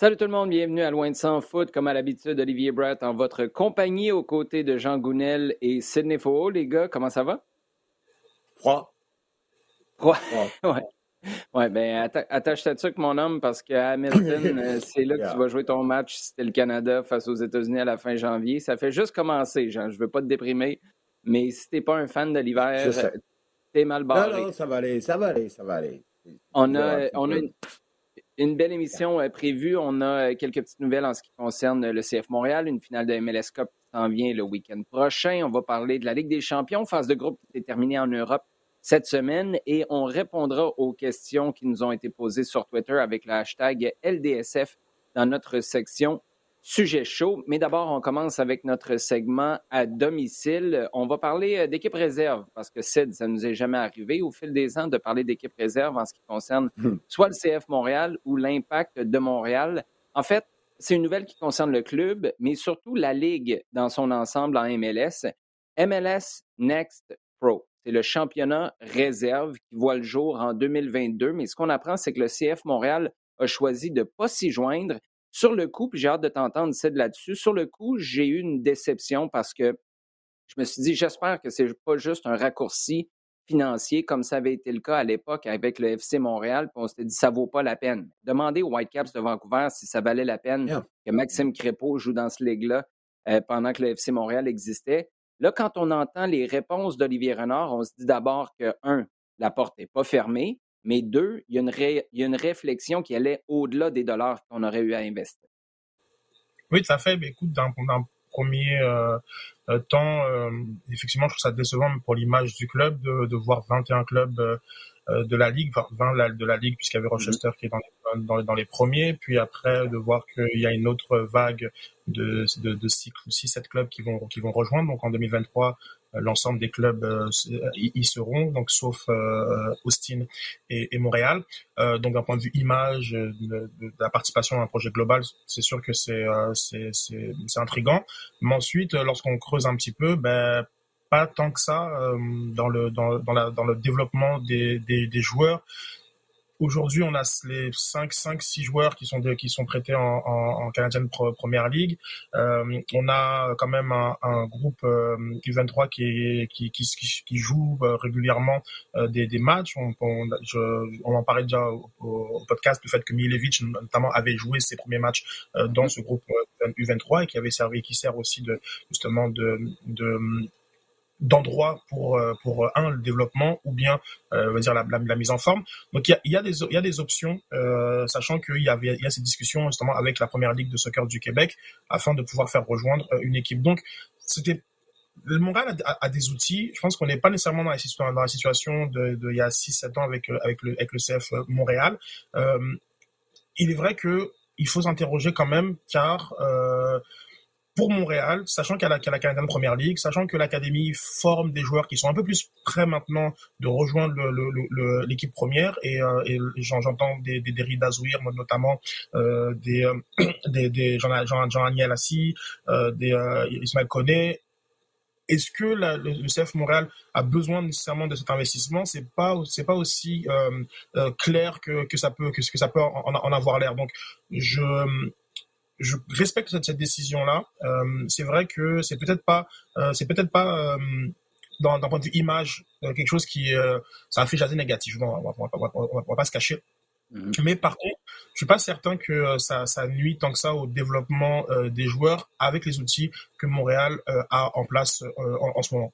Salut tout le monde, bienvenue à Loin de Sans Foot. Comme à l'habitude, Olivier Bratt en votre compagnie aux côtés de Jean Gounel et Sidney Faux. Les gars, comment ça va? Froid. Froid. ouais. Ouais, ben attache-toi dessus avec mon homme parce qu'à Hamilton, euh, c'est là que tu vas jouer ton match c'était le Canada face aux États-Unis à la fin janvier. Ça fait juste commencer, Jean. Je veux pas te déprimer, mais si t'es pas un fan de l'hiver, t'es mal barré. Non, non, ça va aller, ça va aller, ça va aller. On a, on a une, une belle émission euh, prévue. On a euh, quelques petites nouvelles en ce qui concerne le CF Montréal, une finale de MLS Cup qui s'en vient le week-end prochain. On va parler de la Ligue des champions, phase de groupe qui s'est terminée en Europe cette semaine et on répondra aux questions qui nous ont été posées sur Twitter avec le hashtag LDSF dans notre section Sujet chaud. Mais d'abord, on commence avec notre segment à domicile. On va parler euh, d'équipe réserve parce que Sid, ça ne nous est jamais arrivé au fil des ans de parler d'équipe réserve en ce qui concerne hmm. soit le CF Montréal ou l'impact de Montréal. En fait, c'est une nouvelle qui concerne le club, mais surtout la Ligue dans son ensemble en MLS. MLS Next Pro. C'est le championnat réserve qui voit le jour en 2022. Mais ce qu'on apprend, c'est que le CF Montréal a choisi de ne pas s'y joindre sur le coup, puis j'ai hâte de t'entendre, Sid, là-dessus. Sur le coup, j'ai eu une déception parce que je me suis dit, j'espère que c'est pas juste un raccourci financier comme ça avait été le cas à l'époque avec le FC Montréal, puis on s'était dit, ça vaut pas la peine. Demandez aux Whitecaps de Vancouver si ça valait la peine que Maxime Crépeau joue dans ce ligue-là euh, pendant que le FC Montréal existait. Là, quand on entend les réponses d'Olivier Renard, on se dit d'abord que, un, la porte n'est pas fermée, mais deux, il y, a une il y a une réflexion qui allait au-delà des dollars qu'on aurait eu à investir. Oui, tout à fait. Mais écoute, dans, dans premier euh, euh, temps, euh, effectivement, je trouve ça décevant pour l'image du club de, de, voir 21 clubs de la ligue, enfin 20 de la ligue puisqu'il y avait Rochester qui est dans les, dans, dans les premiers, puis après de voir qu'il y a une autre vague de, de, de 6 ou 7 clubs qui vont, qui vont rejoindre. Donc en 2023, euh, l'ensemble des clubs euh, y seront, donc sauf euh, Austin et, et Montréal. donc d'un point de vue image, de, la participation à un projet global, c'est sûr que c'est c'est c'est intrigant. Mais ensuite, lorsqu'on creuse un petit peu, ben pas tant que ça dans le dans, dans, la, dans le développement des, des, des joueurs Aujourd'hui, on a les 5, 5, 6 joueurs qui sont, qui sont prêtés en, en, en Canadian Première League. Euh, on a quand même un, un groupe euh, U23 qui, qui, qui, qui, joue euh, régulièrement euh, des, des matchs. On, on, je, on en parlait déjà au, au, podcast, le fait que Milevic notamment avait joué ses premiers matchs euh, dans ce groupe U23 et qui avait servi, qui sert aussi de justement de, de d'endroits pour euh, pour euh, un le développement ou bien euh, va dire la, la, mise en forme donc il y a, y a des il y a des options euh, sachant qu'il y avait il y a ces discussions justement avec la première ligue de soccer du Québec afin de pouvoir faire rejoindre une équipe donc c'était le Montréal a, des outils. Je pense qu'on n'est pas nécessairement dans la, situation, dans la situation de il y a 6-7 ans avec, avec, le, avec le CF Montréal. Euh, il est vrai que il faut s'interroger quand même, car euh, pour Montréal, sachant qu'il y a la, Canadian Première League, sachant que l'académie forme des joueurs qui sont un peu plus prêts maintenant de rejoindre l'équipe première, et, euh, j'entends des, des, des notamment euh, des, euh, des, des Jean, Jean, Jean des Ismaël Koné. Est-ce que la, le, CF Montréal a besoin nécessairement de cet investissement? C'est pas c'est pas aussi clair que, que ça peut que ça peut en, en avoir l'air. Donc je je respecte cette, cette décision-là. Euh, c'est vrai que c'est peut-être pas, euh, c'est peut-être pas euh, d'un point de vue image quelque chose qui, ça a fait jaser négativement. On va, on va, pas se cacher. Mm-hmm. Mais par contre, je suis pas certain que ça, ça nuit tant que ça au développement des joueurs avec les outils que Montréal a en place en, en, ce moment.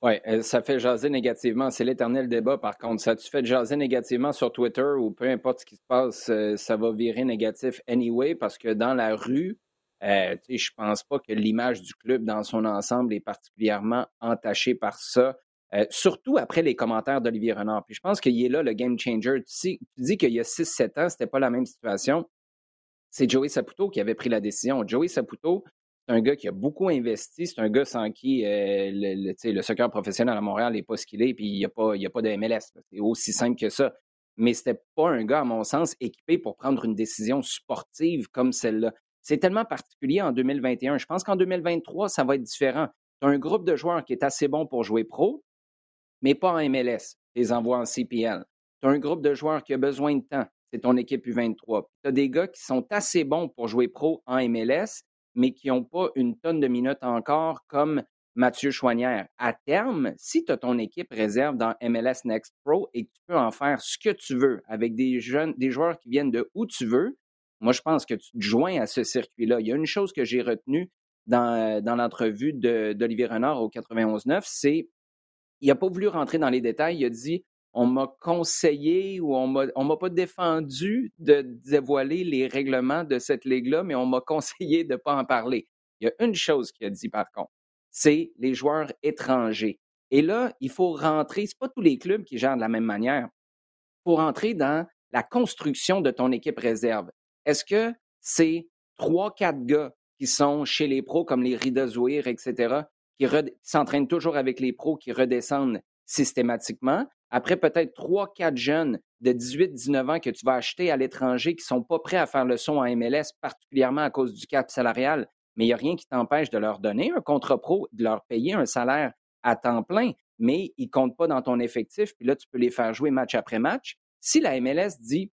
Oui, euh, ça fait jaser négativement. C'est l'éternel débat, par contre. Ça tu fait jaser négativement sur Twitter ou peu importe ce qui se passe, euh, ça va virer négatif anyway, parce que dans la rue, euh, je pense pas que l'image du club dans son ensemble est particulièrement entachée par ça. Euh, surtout après les commentaires d'Olivier Renard. Puis je pense qu'il est là le game changer. Tu, dis qu'il y a 6-7 ans, c'était pas la même situation. C'est Joey Saputo qui avait pris la décision. Joey Saputo, c'est un gars qui a beaucoup investi. C'est un gars sans qui euh, le, soccer professionnel à Montréal n'est pas ce qu'il est, puis il n'y a, pas, a pas de MLS. C'est aussi simple que ça. Mais ce n'était pas un gars, à mon sens, équipé pour prendre une décision sportive comme celle-là. C'est tellement particulier en 2021. Je pense qu'en 2023, ça va être différent. Tu as un groupe de joueurs qui est assez bon pour jouer pro, mais pas en MLS. Tu les envoies en CPL. Tu as un groupe de joueurs qui a besoin de temps. c'est ton équipe U23. Tu as des gars qui sont assez bons pour jouer pro en MLS, mais qui n'ont pas une tonne de minutes encore, comme Mathieu Chouanière. À terme, si tu as ton équipe réserve dans MLS Next Pro et que tu peux en faire ce que tu veux avec des jeunes, des joueurs qui viennent de où tu veux, moi, je pense que tu te joins à ce circuit-là. Il y a une chose que j'ai retenue dans, dans l'entrevue d'Olivier Renard au 91.9, c'est il n'a pas voulu rentrer dans les détails. Il a dit on m'a conseillé ou on ne m'a pas défendu de dévoiler les règlements de cette ligue-là, mais on m'a conseillé de ne pas en parler. Il y a une chose qu'il a dit par contre c'est les joueurs étrangers. Et là, il faut rentrer, ce pas tous les clubs qui gèrent de la même manière, pour rentrer dans la construction de ton équipe réserve. Est-ce que c'est trois, quatre gars qui sont chez les pros comme les Rida Zouir, etc., qui s'entraînent toujours avec les pros, qui redescendent systématiquement. Après, peut-être trois, quatre jeunes de 18, 19 ans que tu vas acheter à l'étranger qui sont pas prêts à faire le son en MLS, particulièrement à cause du cap salarial, mais il n'y a rien qui t'empêche de leur donner un contrat pro, de leur payer un salaire à temps plein, mais ils ne comptent pas dans ton effectif, puis là, tu peux les faire jouer match après match. Si la MLS dit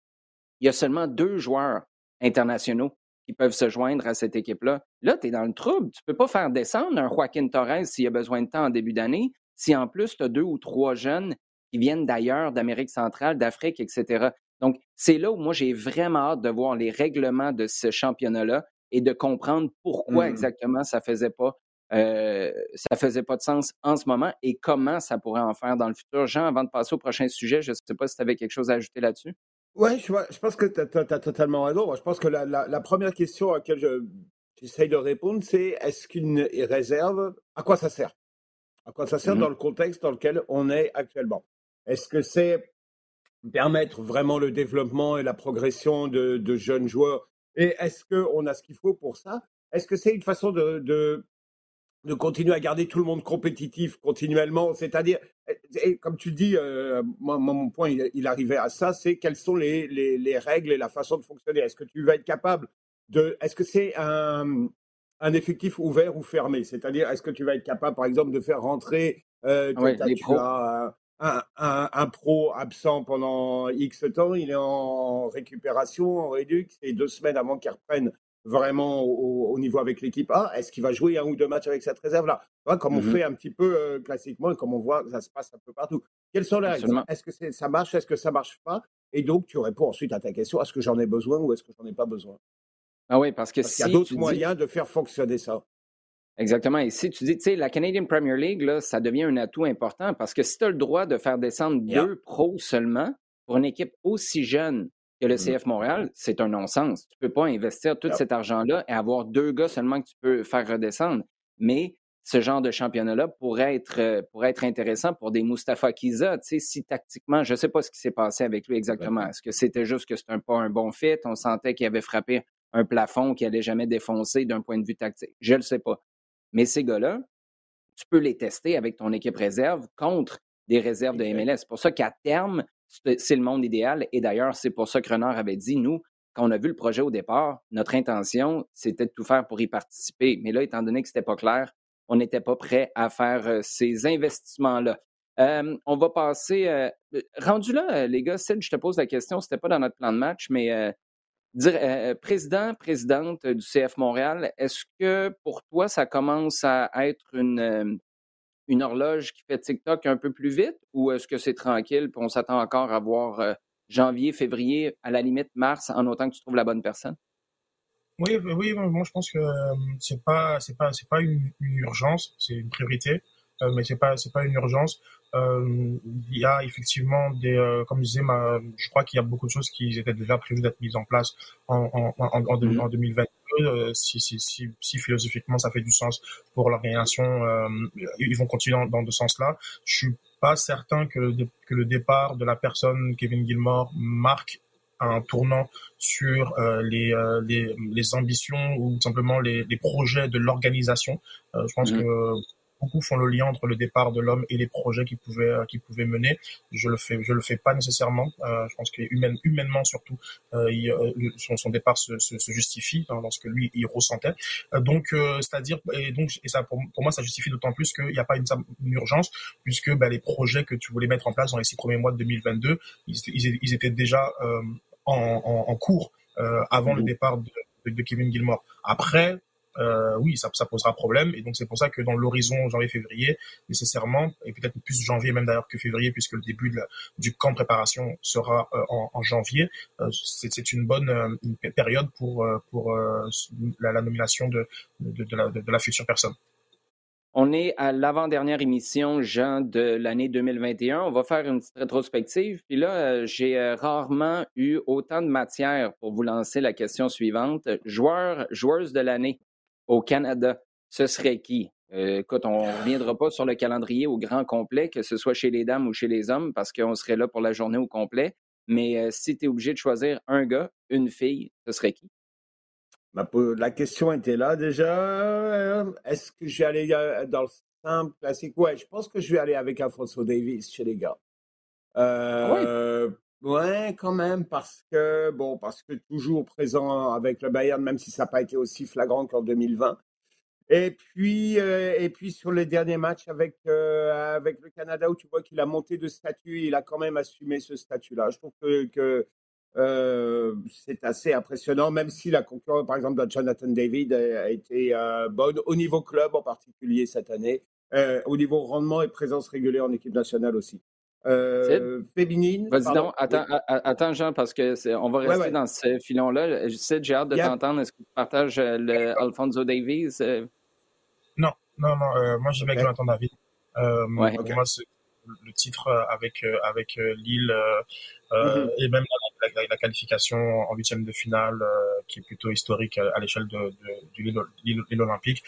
il y a seulement deux joueurs internationaux qui peuvent se joindre à cette équipe-là, là, tu es dans le trouble. Tu ne peux pas faire descendre un Joaquin Torres s'il a besoin de temps en début d'année, si en plus tu as deux ou trois jeunes qui viennent d'ailleurs, d'Amérique centrale, d'Afrique, etc. Donc, c'est là où moi, j'ai vraiment hâte de voir les règlements de ce championnat-là et de comprendre pourquoi mmh exactement ça faisait pas euh, ça faisait pas de sens en ce moment et comment ça pourrait en faire dans le futur. Jean, avant de passer au prochain sujet, je ne sais pas si tu avais quelque chose à ajouter là-dessus. Oui, je, je, pense que tu as, totalement raison. je pense que la, la, première question à laquelle j'essaye de répondre, c'est est-ce qu'une réserve, à quoi ça sert? À quoi ça sert mmh dans le contexte dans lequel on est actuellement? Est-ce que c'est permettre vraiment le développement et la progression de, de jeunes joueurs? Et est-ce qu'on a ce qu'il faut pour ça? Est-ce que c'est une façon de, de, de, continuer à garder tout le monde compétitif continuellement? C'est-à-dire, comme tu dis, euh, moi, mon point, il, arrivait à ça, c'est quelles sont les, les, les, règles et la façon de fonctionner. Est-ce que tu vas être capable de... Est-ce que c'est un, un effectif ouvert ou fermé? C'est-à-dire, est-ce que tu vas être capable, par exemple, de faire rentrer euh, un, un, pro absent pendant X temps, il est en récupération, en réduc, et deux semaines avant qu'il reprenne vraiment au, niveau avec l'équipe A, est-ce qu'il va jouer un ou deux matchs avec cette réserve-là? Comme on mmh fait un petit peu euh, classiquement et comme on voit, ça se passe un peu partout. Quelles sont les règles? Est-ce que ça marche? Est-ce que ça marche pas? Et donc, tu réponds ensuite à ta question, est-ce que j'en ai besoin ou est-ce que j'en ai pas besoin? Ah oui, parce que parce Il y a d'autres moyens de faire fonctionner ça. Exactement. Et si tu dis, tu sais, la Canadian Premier League, là, ça devient un atout important parce que si tu as le droit de faire descendre deux pros seulement pour une équipe aussi jeune que le mm-hmm. CF Montréal, c'est un non-sens. Tu ne peux pas investir tout cet argent-là et avoir deux gars seulement que tu peux faire redescendre. Mais ce genre de championnat-là pourrait être, euh, pourrait être intéressant pour des Mustafa Kiza. Tu sais, si tactiquement, je ne sais pas ce qui s'est passé avec lui exactement. Est-ce que c'était juste que c'était pas un bon fit? On sentait qu'il avait frappé un plafond qui n'allait jamais défoncer d'un point de vue tactique. Je ne le sais pas. Mais ces gars-là, tu peux les tester avec ton équipe réserve contre des réserves de MLS. C'est pour ça qu'à terme, c'est le monde idéal. Et d'ailleurs, c'est pour ça que Renard avait dit, nous, quand on a vu le projet au départ, notre intention, c'était de tout faire pour y participer. Mais là, étant donné que ce n'était pas clair, on n'était pas prêt à faire euh, ces investissements-là. Euh, on va passer. Euh, rendu là, les gars, Sid, je te pose la question, ce n'était pas dans notre plan de match, mais euh, euh, président, présidente du CF Montréal, est-ce que pour toi, ça commence à être une, euh, horloge qui fait TikTok un peu plus vite ou est-ce que c'est tranquille et on s'attend encore à voir janvier, février, à la limite mars, en autant que tu trouves la bonne personne? Oui, oui, moi je pense que c'est pas pas une, urgence, c'est une priorité, mais c'est pas c'est pas une urgence. Euh, il y a effectivement des, euh, comme je disais, ma, je crois qu'il y a beaucoup de choses qui étaient déjà prévues d'être mises en place en, en, en, en, 2022. Mhm. Euh, si, si, si, si, philosophiquement ça fait du sens pour l'organisation, euh, ils vont continuer dans, dans ce sens-là. Je suis pas certain que le, que le départ de la personne Kevin Gilmore marque un tournant sur euh, les, euh, les, les, ambitions ou simplement les, les projets de l'organisation. Euh, je pense mhm. que beaucoup font le lien entre le départ de l'homme et les projets qu'il pouvait euh, qu'il pouvait mener. Je le fais je le fais pas nécessairement. Euh, je pense que humaine, humainement surtout, euh, il, euh, son, son, départ se, se, se justifie dans, dans, ce que lui il ressentait. Euh, donc c'est-à-dire et donc et ça pour, pour moi ça justifie d'autant plus qu'il n'y a pas une, une urgence puisque bah, les projets que tu voulais mettre en place dans les six premiers mois de 2022, ils, ils, ils étaient déjà en, cours avant le mmh. départ de, de, Kevin Gilmore. Après, euh, oui, ça, posera problème. Et donc c'est pour ça que dans l'horizon janvier-février, nécessairement, et peut-être plus janvier même d'ailleurs que février, puisque le début du camp de préparation sera euh, en, janvier, euh, c'est une bonne période pour pour la, nomination de de, la, future personne. On est à l'avant-dernière émission, Jean, de l'année 2021. On va faire une petite rétrospective. Puis là, j'ai rarement eu autant de matière pour vous lancer la question suivante. Joueur, joueuse de l'année au Canada, ce serait qui? Euh, écoute, on ne reviendra pas sur le calendrier au grand complet, que ce soit chez les dames ou chez les hommes, parce qu'on serait là pour la journée au complet. Mais euh, si tu es obligé de choisir un gars, une fille, ce serait qui? la question était là déjà. Est-ce que je vais aller euh, dans le simple classique? Ouais, je pense que je vais aller avec Alfonso Davis chez les gars. Ah Ouais, quand même, parce que, bon, parce que toujours présent avec le Bayern, même si ça n'a pas été aussi flagrant qu'en 2020. Et puis, euh, et puis sur les derniers matchs avec, euh, avec le Canada, où tu vois qu'il a monté de statut, il a quand même assumé ce statut-là. Je trouve que, euh, c'est assez impressionnant, même si la concurrence, par exemple, de Jonathan David a été bonne au niveau club en particulier cette année, au niveau rendement et présence régulière en équipe nationale aussi. Euh, féminine. Vas-y donc, attends, attends, Jean, parce que on va rester dans ce filon-là. Sais, j'ai hâte de t'entendre. Est-ce que tu partages euh, le Alfonso Davies? Euh? Non, non, non. moi, je vais okay. Jonathan David. Moi, le titre avec avec Lille mm-hmm. et même la, qualification en huitième de finale qui est plutôt historique à, l'échelle de, de, de Lille Olympique.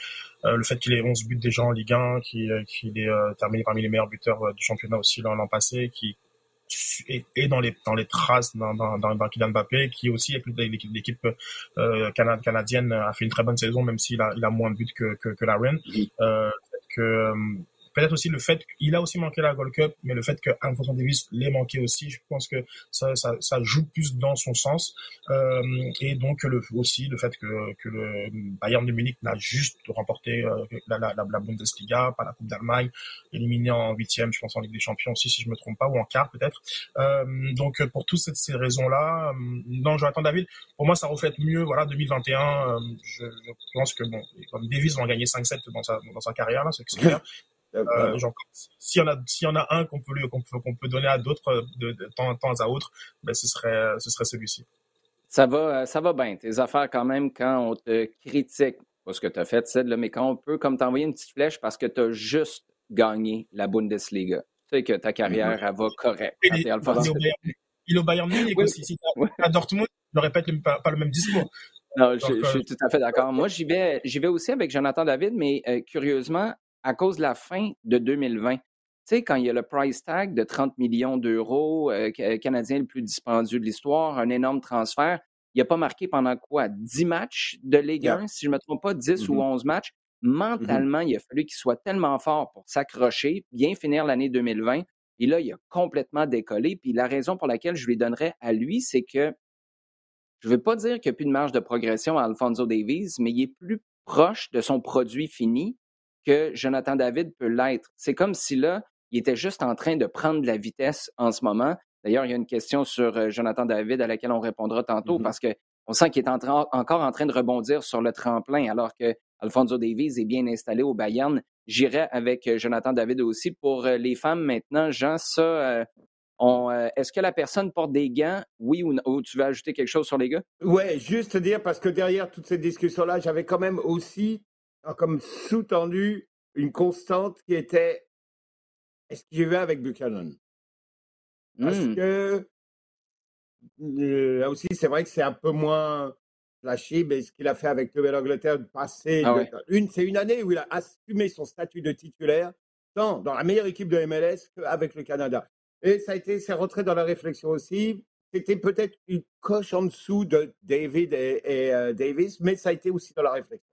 Euh, le fait qu'il ait 11 buts déjà en Ligue 1, qu'il est euh, terminé parmi les meilleurs buteurs euh, du championnat aussi l'an passé, qui est, dans les dans les traces dans, Kylian Mbappé qui aussi avec l'équipe euh, canadienne a fait une très bonne saison même s'il a il a moins de buts que que, que la Reine euh, que Peut-être aussi le fait qu'il a aussi manqué la Gold Cup, mais le fait que Alfonso Davis l'ait manqué aussi, je pense que ça, ça, ça joue plus dans son sens. Euh, et donc le, aussi le fait que, que le Bayern de Munich n'a juste remporté euh, la, la, la, Bundesliga, pas la Coupe d'Allemagne, éliminé en huitième, je pense en Ligue des Champions aussi, si je me trompe pas, ou en quart peut-être. Euh, donc pour toutes ces, ces raisons-là, euh, non, Jonathan David, pour moi ça reflète mieux, voilà, 2021. Euh, je, je, pense que bon, comme Davis va en gagner 5-7 dans sa, dans sa carrière là, c'est clair. Euh, euh, genre, s'il y en a, s'il y en a un qu'on peut, qu'on peut, qu'on peut donner à d'autres euh, de, de, temps, temps à autre, ben ce serait, ce serait celui-ci. Ça va, ça va bien. Tes affaires quand même quand on te critique pas ce que tu as fait, Ced, mais quand on peut comme t'envoyer une petite flèche parce que tu as juste gagné la Bundesliga. Tu sais que ta carrière, elle va correct. Il, est au Bayern Munich aussi. Si à Dortmund, je ne répète pas, pas, le même discours. Non, je, je, suis tout à fait d'accord. Moi, j'y vais, j'y vais aussi avec Jonathan David, mais curieusement, à cause de la fin de 2020. Tu sais, quand il y a le price tag de 30 millions d'euros, euh, euh, canadien le plus dispendieux de l'histoire, un énorme transfert, il n'a pas marqué pendant quoi? 10 matchs de Ligue 1, si je ne me trompe pas, 10 ou 11 mm-hmm. matchs. Mm-hmm. Mentalement, il a fallu qu'il soit tellement fort pour s'accrocher, bien finir l'année 2020. Et là, il a complètement décollé. Puis la raison pour laquelle je lui donnerais à lui, c'est que je ne veux pas dire qu'il n'y a plus de marge de progression à Alfonso Davies, mais il est plus proche de son produit fini que Jonathan David peut l'être. C'est comme si là, il était juste en train de prendre de la vitesse en ce moment. D'ailleurs, il y a une question sur euh, Jonathan David à laquelle on répondra tantôt mm-hmm. parce qu'on sent qu'il est encore en train de rebondir sur le tremplin alors que Alfonso Davies est bien installé au Bayern. J'irai avec euh, Jonathan David aussi. Pour euh, les femmes maintenant, Jean, ça, est-ce que la personne porte des gants, oui ou, non, ou tu veux ajouter quelque chose sur les gars? Oui, juste dire, parce que derrière toute cette discussion-là, j'avais quand même aussi comme sous-tendu une constante qui était est-ce qu'il vais avec Buchanan? Parce mmh. que là aussi, c'est vrai que c'est un peu moins flashy, mais ce qu'il a fait avec Nouvelle-Angleterre passé, ah une, c'est une année où il a assumé son statut de titulaire, tant dans la meilleure équipe de MLS qu'avec le Canada. Et ça a été, c'est rentré dans la réflexion aussi. C'était peut-être une coche en dessous de David et, euh, Davis, mais ça a été aussi dans la réflexion.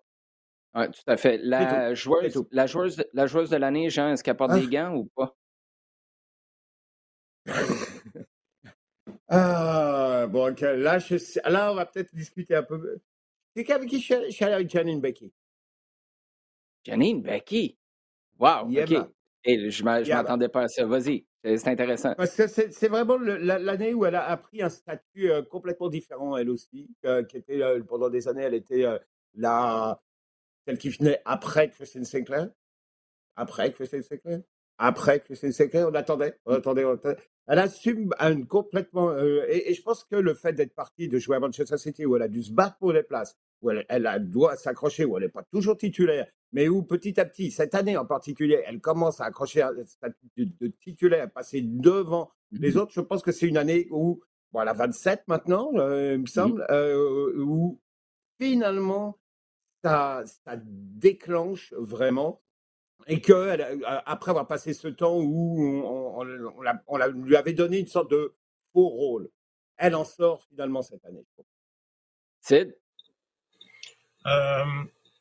Oui, tout à fait. La joueuse, la joueuse, la joueuse de l'année, Jean, est-ce qu'elle porte des ah! gants ou pas? ah, bon, là, je, là, on va peut-être discuter un peu. C'est avec qui je suis allé avec Janine Becky. Janine Becky? Wow, OK. Et je ne m'attendais pas à ça. Vas-y, c'est intéressant. c'est vraiment l'année où elle a appris un statut complètement différent, elle aussi, qui était pendant des années, elle était la celle qui venait après Christine Sinclair? Après Christine Sinclair? Après Christine Sinclair, on attendait, on attendait, on attendait. Elle assume un complètement. et, je pense que le fait d'être partie, de jouer à Manchester City, où elle a dû se battre pour les places, où elle, elle doit s'accrocher, où elle n'est pas toujours titulaire, mais où petit à petit, cette année en particulier, elle commence à accrocher un statut de, titulaire, à passer devant les mmh autres. Je pense que c'est une année où, bon, elle a 27 maintenant, euh, il me semble, euh, où finalement, ça, ça déclenche vraiment. Et que euh, après avoir passé ce temps où on, on, lui avait donné une sorte de faux rôle, elle en sort finalement cette année. C'est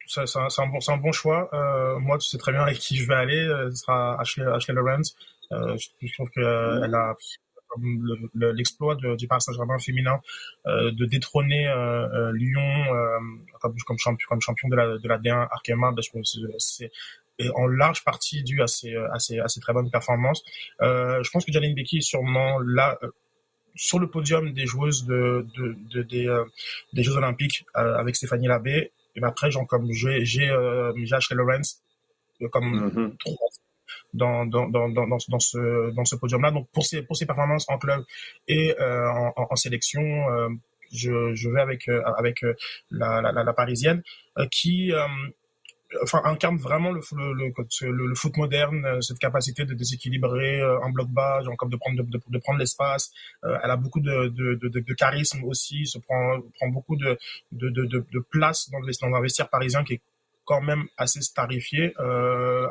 c'est un, bon, un bon choix. Euh, moi, tu sais très bien avec qui je vais aller. Euh, ce sera Ashley, Ashley Lawrence. Euh, je, trouve qu'elle euh, l'exploit du Paris Saint-Germain féminin de détrôner Lyon comme, comme, champion, comme champion de la, de la D1 Arkema. C'est en large partie dû à ses, à ses, à ses très bonnes performances. je pense que Janine Becky est sûrement là sur le podium des joueuses de, de, de des, des Jeux Olympiques avec Stéphanie Labbé et après, genre, comme j'ai, j'ai, euh, Lawrence euh, comme mm-hmm. trois dans, dans, dans, dans, ce, dans ce podium-là. Donc, pour ses, pour ses performances en club et euh, en, en, sélection, euh, je, je vais avec, euh, avec la, la, parisienne qui enfin incarne vraiment le, le, le, foot moderne, cette capacité de déséquilibrer un bloc bas, genre de prendre de, de, prendre l'espace. Elle a beaucoup de, de, de, charisme aussi, se prend prend beaucoup de de, de, de place dans le, dans le vestiaire parisien qui est quand même assez starifié euh,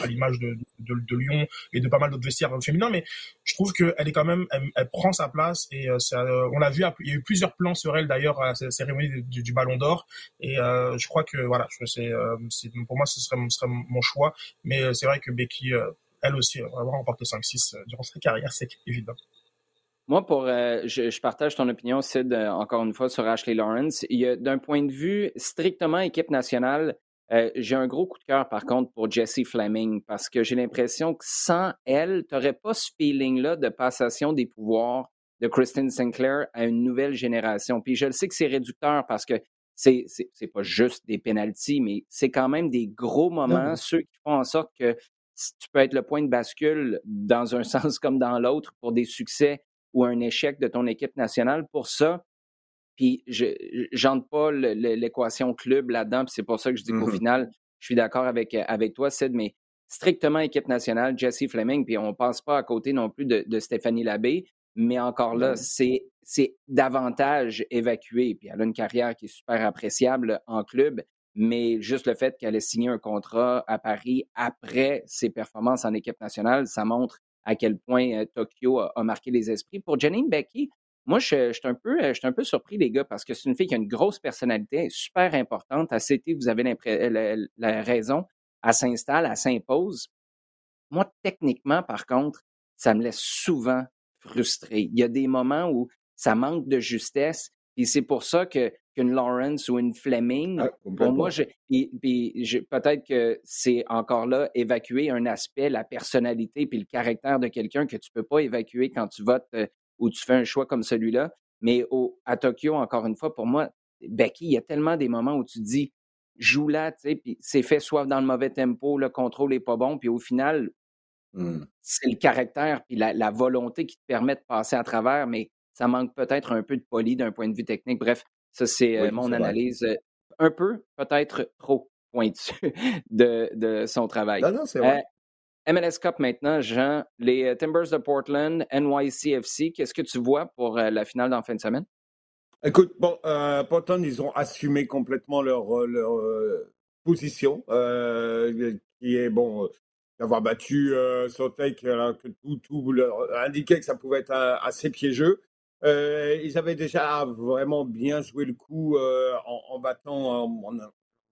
à, l'image de, de, Lyon et de pas mal d'autres vestiaires féminins mais je trouve qu'elle est quand même elle, prend sa place et euh, ça, on l'a vu il y a eu plusieurs plans sur elle d'ailleurs à la cérémonie du, Ballon d'Or et euh, je crois que voilà c'est pour moi ce serait, serait mon choix mais c'est vrai que Becky elle aussi va avoir remporté 5-6 durant sa carrière c'est évident moi, pour, je, partage ton opinion, Sid, encore une fois, sur Ashley Lawrence. D'un point de vue strictement équipe nationale, euh, j'ai un gros coup de cœur, par contre, pour Jessie Fleming, parce que j'ai l'impression que sans elle, tu n'aurais pas ce feeling-là de passation des pouvoirs de Kristen Sinclair à une nouvelle génération. Puis je le sais que c'est réducteur parce que c'est c'est pas juste des penalties, mais c'est quand même des gros moments, ceux qui font en sorte que tu peux être le point de bascule dans un sens comme dans l'autre pour des succès ou un échec de ton équipe nationale. Pour ça, puis je j'entre pas l'équation club là-dedans, puis c'est pour ça que je dis qu'au mmh final, je suis d'accord avec, euh, avec toi, Sid, mais strictement équipe nationale, Jesse Fleming, puis on ne passe pas à côté non plus de, Stéphanie Labbé, mais encore là, c'est c'est davantage évacué. Puis elle a une carrière qui est super appréciable en club, mais juste le fait qu'elle ait signé un contrat à Paris après ses performances en équipe nationale, ça montre à quel point euh, Tokyo a, a, marqué les esprits. Pour Janine Becky, moi, je, suis un peu, je suis un peu surpris, les gars, parce que c'est une fille qui a une grosse personnalité, super importante. À CT, vous avez la, la raison. Elle s'installe, elle s'impose. Moi, techniquement, par contre, ça me laisse souvent frustré. Il y a des moments où ça manque de justesse, et c'est pour ça que qu'une Lawrence ou une Fleming, ah, pour moi, je, peut-être que c'est encore là évacuer un aspect, la personnalité puis le caractère de quelqu'un que tu peux pas évacuer quand tu votes euh, où tu fais un choix comme celui-là. Mais au, à Tokyo, encore une fois, pour moi, Becky, il y a tellement des moments où tu dis, joue là, tu sais, puis c'est fait soit dans le mauvais tempo, le contrôle n'est pas bon, puis au final, mmh. c'est le caractère puis la, volonté qui te permet de passer à travers, mais ça manque peut-être un peu de poli d'un point de vue technique. Bref, ça, c'est euh, mon analyse. Euh, un peu, peut-être trop pointu de, de son travail. Non, non, c'est vrai. Euh, MLS Cup maintenant, Jean, les euh, Timbers de Portland, NYCFC, qu'est-ce que tu vois pour euh, la finale dans fin de semaine? Écoute, bon, euh, Portland, ils ont assumé complètement leur, leur position, qui est, bon, d'avoir battu euh, alors que tout, tout leur indiquait que ça pouvait être assez piégeux. ils avaient déjà vraiment bien joué le coup en, battant, en,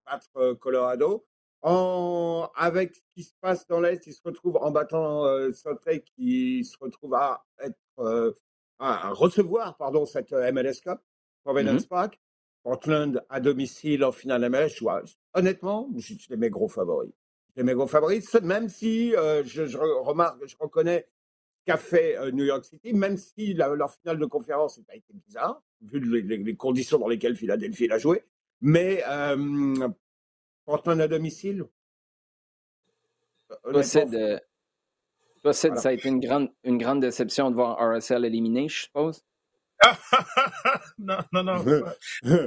battre Colorado. En, avec ce qui se passe dans l'Est, il se retrouve en battant euh, qui se retrouve à, être, euh, à recevoir pardon, cette euh, MLS Cup, Providence mmh Park. Portland à domicile en finale MLS. honnêtement, je suis mes gros favoris. Temego Fabrice, même si je, remarque, je reconnais qu'a fait New York City, même si leur finale de conférence a été bizarre, vu les, conditions dans lesquelles Philadelphie l'a joué. Mais Portland à domicile, Possède, Possède ça a été une grande, une grande déception de voir RSL éliminé, je suppose? non, non, non. euh,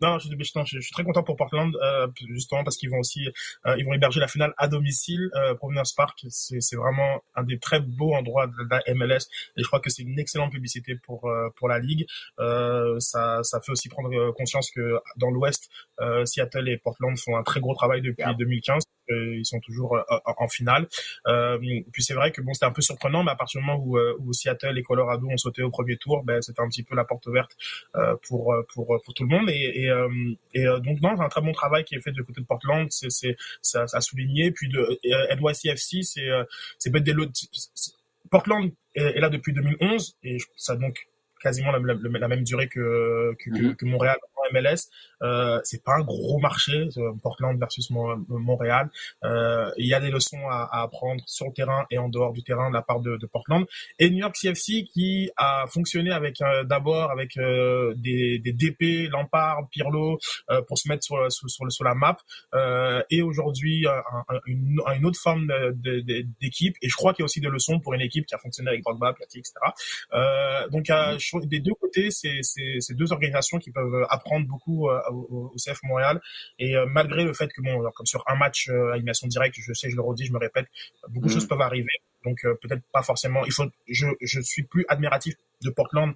non, je, je, suis très content pour Portland, euh, justement parce qu'ils vont aussi, euh, ils vont héberger la finale à domicile. Euh, Providence Park, c'est vraiment un des très beaux endroits de la MLS et je crois que c'est une excellente publicité pour euh, pour la ligue. Euh, ça, ça fait aussi prendre conscience que dans l'Ouest, Seattle et Portland font un très gros travail depuis 2015 ils sont toujours euh, en finale. Euh, puis c'est vrai que bon, c'était un peu surprenant, mais à partir du moment où, euh, où Seattle et Colorado ont sauté au premier tour, ben, c'était un petit peu la porte ouverte pour, pour, pour tout le monde. Et, et, et donc non, c'est un très bon travail qui est fait du côté de Portland, c'est c'est ça, ça a souligné. Puis de NYCFC, c'est c'est Portland est, là depuis 2011 et ça donc quasiment la, la, même durée que, que, mm-hmm. que Montréal MLS. Euh, c'est pas un gros marché, Portland versus Montréal. Euh, il y a des leçons à, à, apprendre sur le terrain et en dehors du terrain de la part de, de Portland. Et New York CFC qui a fonctionné avec euh, d'abord avec euh, des, des, DP, Lampard, Pirlo euh, pour se mettre sur, sur, sur, sur la map. et aujourd'hui une, une, autre forme d'équipe. Et je crois qu'il y a aussi des leçons pour une équipe qui a fonctionné avec Drogba, Piatti, etc. donc des deux côtés, c'est deux organisations qui peuvent apprendre beaucoup euh, au, CF Montréal. Et euh, malgré le fait que, bon, comme sur un match à euh, animation directe, je sais, je le redis, je me répète, beaucoup de choses mm. peuvent arriver. Donc peut-être pas forcément. Il faut. Je je suis plus admiratif de Portland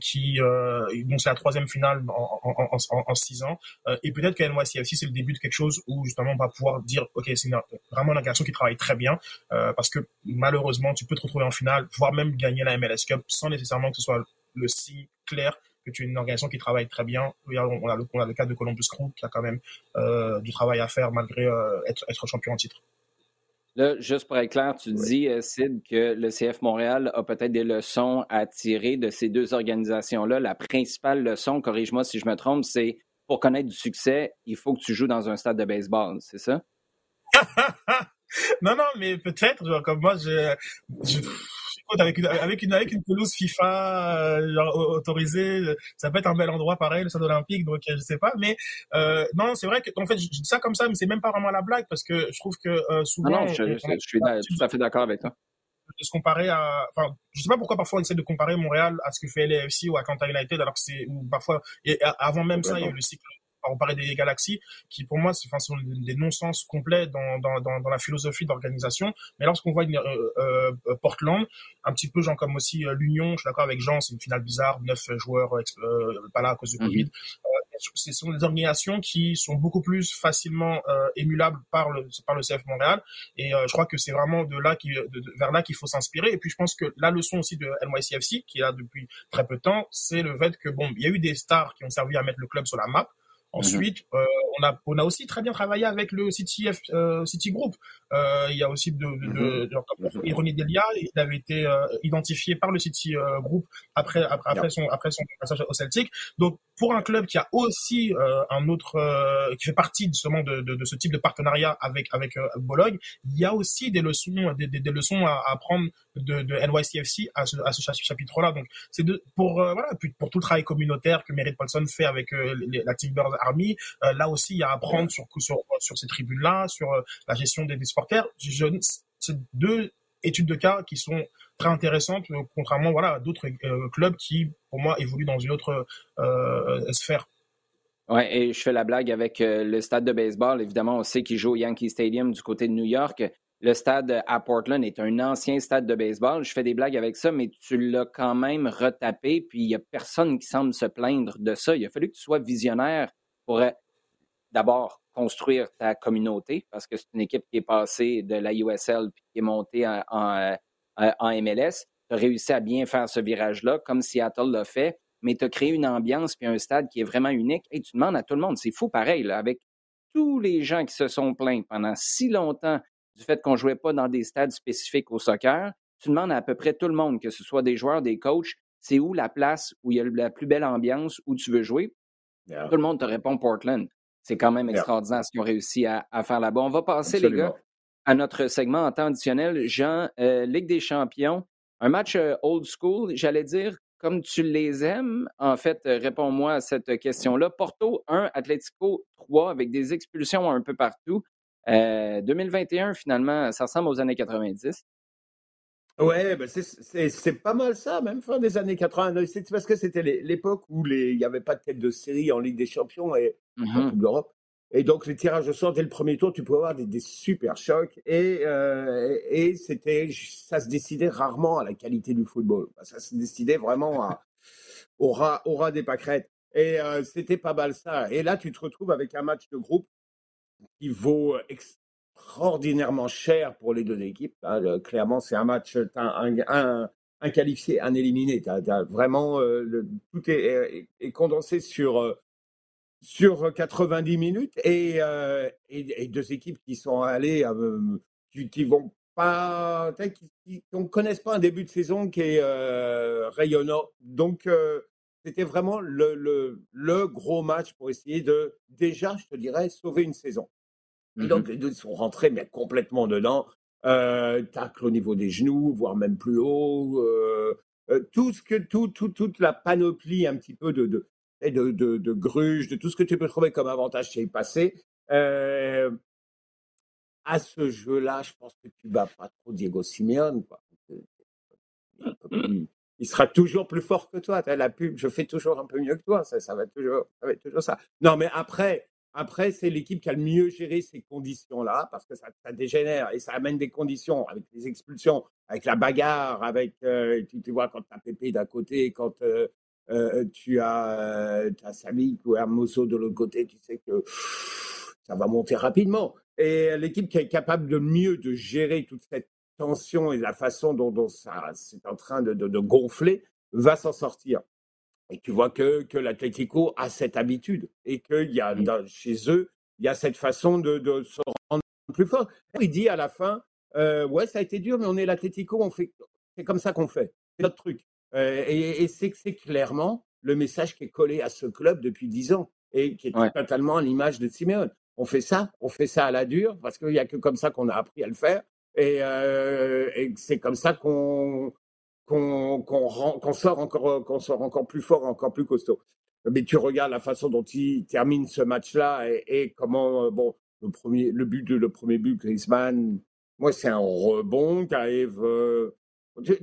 qui euh, bon c'est la troisième finale en, en, en, en six ans et peut-être qu'à NYCFC c'est le début de quelque chose où justement on va pouvoir dire ok c'est vraiment une organisation qui travaille très bien parce que malheureusement tu peux te retrouver en finale voire même gagner la MLS Cup sans nécessairement que ce soit le signe clair que tu es une organisation qui travaille très bien. On a le, on a le cas de Columbus Crew qui a quand même euh, du travail à faire malgré euh, être, être, champion en titre. Là, juste pour être clair, tu dis, euh, Sid, que le CF Montréal a peut-être des leçons à tirer de ces deux organisations-là. La principale leçon, corrige-moi si je me trompe, c'est pour connaître du succès, il faut que tu joues dans un stade de baseball, c'est ça? non, non, mais peut-être, comme moi, je, je avec une, avec une, avec une pelouse FIFA euh, autorisée, ça peut être un bel endroit pareil, le stade olympique, donc je sais pas. Mais euh, non, c'est vrai que en fait, je dis ça comme ça, mais c'est même pas vraiment la blague parce que je trouve que euh, souvent. non, je, suis tout à fait d'accord avec toi. De se comparer à, enfin, je sais pas pourquoi parfois on essaie de comparer Montréal à ce que fait LAFC ou à Atlanta United, alors que c'est ou parfois et avant même ça, il y a eu le cycle on parlait des galaxies, qui pour moi enfin, sont des non-sens complets dans, dans, dans, dans, la philosophie d'organisation. Mais lorsqu'on voit une, euh, euh, Portland, un petit peu genre comme aussi euh, l'Union, je suis d'accord avec Jean, c'est une finale bizarre, neuf joueurs pas là à cause du. Covid ce sont des organisations qui sont beaucoup plus facilement euh, émulables par le par le CF Montréal et euh, je crois que c'est vraiment de là qui de, vers là qu'il faut s'inspirer et puis je pense que la leçon aussi de NYCFC qui est là depuis très peu de temps c'est le fait que bon il y a eu des stars qui ont servi à mettre le club sur la map Ensuite, euh, on a on a aussi très bien travaillé avec le City F, euh, City Group. Euh, il y a aussi de, de, de, de Ironie Delia, il avait été euh, identifié par le City euh, Group après après après son après son passage au Celtic. Donc pour un club qui a aussi euh, un autre qui fait partie justement de, de, de, ce type de partenariat avec avec Bologne, il y a aussi des leçons des, des, des leçons à, à prendre de, de NYCFC à ce, à ce chapitre-là. Donc c'est pour voilà pour tout le travail communautaire que Merritt Paulson fait avec la Timbers Euh, là aussi, il y a à apprendre sur ces tribunes-là, sur euh, la gestion des, des supporters. C'est deux études de cas qui sont très intéressantes, euh, contrairement voilà, à d'autres clubs qui, pour moi, évoluent dans une autre sphère. Oui, et je fais la blague avec le stade de baseball. Évidemment, on sait qu'il joue au Yankee Stadium du côté de New York. Le stade à Portland est un ancien stade de baseball. Je fais des blagues avec ça, mais tu l'as quand même retapé, puis il n'y a personne qui semble se plaindre de ça. Il a fallu que tu sois visionnaire pourrait d'abord construire ta communauté parce que c'est une équipe qui est passée de la USL puis qui est montée en, en, MLS. Tu as réussi à bien faire ce virage-là, comme Seattle l'a fait, mais tu as créé une ambiance puis un stade qui est vraiment unique. Et tu demandes à tout le monde, c'est fou pareil, avec tous les gens qui se sont plaints pendant si longtemps du fait qu'on ne jouait pas dans des stades spécifiques au soccer. Tu demandes à, à peu près tout le monde, que ce soit des joueurs, des coachs, c'est où la place où il y a la plus belle ambiance, où tu veux jouer. Tout le monde te répond Portland. c'est quand même extraordinaire ce qu'ils ont réussi à, faire là-bas. On va passer, les gars, à notre segment en temps additionnel. Jean, euh, Ligue des champions, un match euh, old school, j'allais dire, comme tu les aimes. En fait, réponds-moi à cette question-là. Porto 1, Atletico 3, avec des expulsions un peu partout. 2021, finalement, ça ressemble aux années 90. Ouais, ben c'est pas mal ça, même fin des années 80. C'est parce que c'était l'époque où il n'y avait pas de tête de série en Ligue des Champions et en mmh Coupe d'Europe. Et donc, les tirages au sort dès le premier tour, tu pouvais avoir des, super chocs. Et, euh, et c'était, ça se décidait rarement à la qualité du football. Ça se décidait vraiment à, au, ras, au ras des pâquerettes. Et euh, c'était pas mal ça. Et là, tu te retrouves avec un match de groupe qui vaut extraordinairement cher pour les deux équipes. Hein, clairement, c'est un match, un, un, un, qualifié, un éliminé. vraiment, euh, tout est, condensé sur, euh, sur 90 minutes et, euh, deux équipes qui sont allées, qui, vont pas, qui ne connaissent pas un début de saison qui est rayonnant. Donc, c'était vraiment le, le, gros match pour essayer de, déjà, je te dirais, sauver une saison. Et donc, les deux sont rentrés, mais complètement dedans. Euh, tacle au niveau des genoux, voire même plus haut. Euh, euh, tout ce que, tout, tout, toute la panoplie un petit peu de, de, de, de, de gruge, de tout ce que tu peux trouver comme avantage chez passé. Euh, à ce jeu-là, je pense que tu bats pas trop Diego Simeone. Quoi. Il sera toujours plus fort que toi. La pub, je fais toujours un peu mieux que toi. Ça, ça, va, toujours, ça va être toujours ça. Non, mais après, après, c'est l'équipe qui a le mieux géré ces conditions-là, parce que ça, dégénère et ça amène des conditions avec les expulsions, avec la bagarre, avec, euh, tu, vois, quand tu as Pépé d'un côté, quand euh, euh, tu as, as ou Hermoso de l'autre côté, tu sais que ça va monter rapidement. Et l'équipe qui est capable de mieux de gérer toute cette tension et la façon dont, ça c'est en train de gonfler va s'en sortir. Et tu vois que, que l'Atlético a cette habitude et qu'il y a chez eux, il y a cette façon de, de, se rendre plus fort. Il dit à la fin, euh, ouais, ça a été dur, mais on est l'Atlético, on fait, c'est comme ça qu'on fait, c'est notre truc. Euh, et, et c'est, c'est clairement le message qui est collé à ce club depuis dix ans et qui est totalement à l'image de Simeone. On fait ça, on fait ça à la dure parce qu'il n'y a que comme ça qu'on a appris à le faire et, euh, et c'est comme ça qu'on qu'on sort encore qu'on sort encore plus fort, encore plus costaud. Mais tu regardes la façon dont il termine ce match-là et, comment euh, bon le premier le but de le premier but Griezmann, moi c'est un rebond qui arrive. Euh,